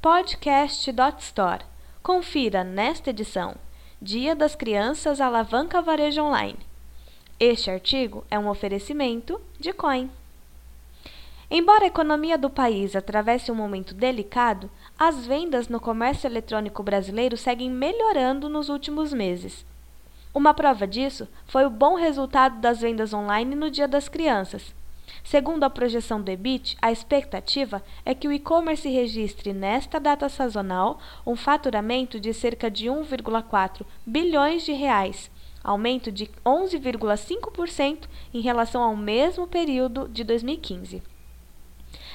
podcast.store. Confira nesta edição: Dia das Crianças Alavanca Varejo Online. Este artigo é um oferecimento de Coin. Embora a economia do país atravesse um momento delicado, as vendas no comércio eletrônico brasileiro seguem melhorando nos últimos meses. Uma prova disso foi o bom resultado das vendas online no Dia das Crianças. Segundo a projeção do EBIT, a expectativa é que o e-commerce registre nesta data sazonal um faturamento de cerca de 1,4 bilhões de reais, aumento de 11,5% em relação ao mesmo período de 2015.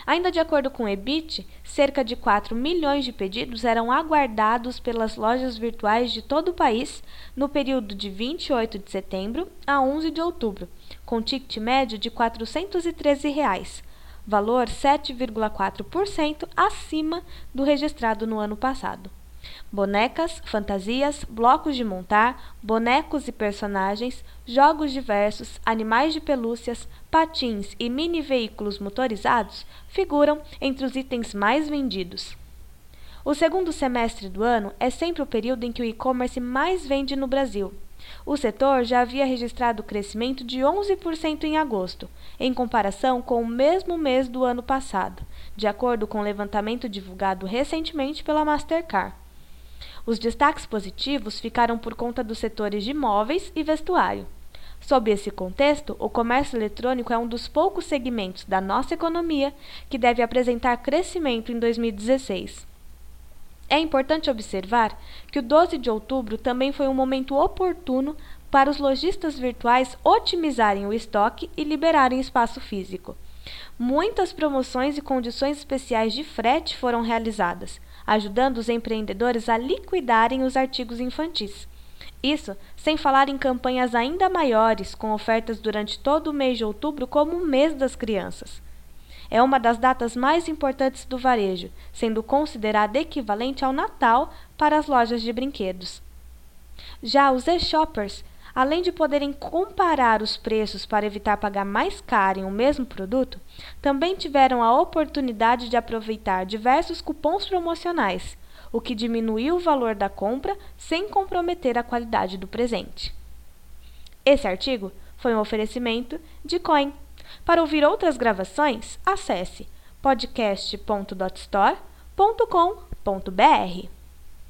Ainda de acordo com o EBIT, cerca de 4 milhões de pedidos eram aguardados pelas lojas virtuais de todo o país no período de 28 de setembro a 11 de outubro, com ticket médio de 413 reais, valor 7,4% acima do registrado no ano passado. Bonecas, fantasias, blocos de montar, bonecos e personagens, jogos diversos, animais de pelúcias, patins e mini veículos motorizados figuram entre os itens mais vendidos. O segundo semestre do ano é sempre o período em que o e-commerce mais vende no Brasil. O setor já havia registrado crescimento de 11% em agosto, em comparação com o mesmo mês do ano passado, de acordo com o levantamento divulgado recentemente pela Mastercard. Os destaques positivos ficaram por conta dos setores de móveis e vestuário. Sob esse contexto, o comércio eletrônico é um dos poucos segmentos da nossa economia que deve apresentar crescimento em 2016. É importante observar que o 12 de outubro também foi um momento oportuno para os lojistas virtuais otimizarem o estoque e liberarem espaço físico. Muitas promoções e condições especiais de frete foram realizadas, ajudando os empreendedores a liquidarem os artigos infantis. Isso sem falar em campanhas ainda maiores, com ofertas durante todo o mês de outubro, como o mês das crianças. É uma das datas mais importantes do varejo, sendo considerada equivalente ao Natal para as lojas de brinquedos. Já os e-shoppers além de poderem comparar os preços para evitar pagar mais caro em um mesmo produto, também tiveram a oportunidade de aproveitar diversos cupons promocionais, o que diminuiu o valor da compra sem comprometer a qualidade do presente. Esse artigo foi um oferecimento de Coin. Para ouvir outras gravações, acesse podcast.dotstore.com.br.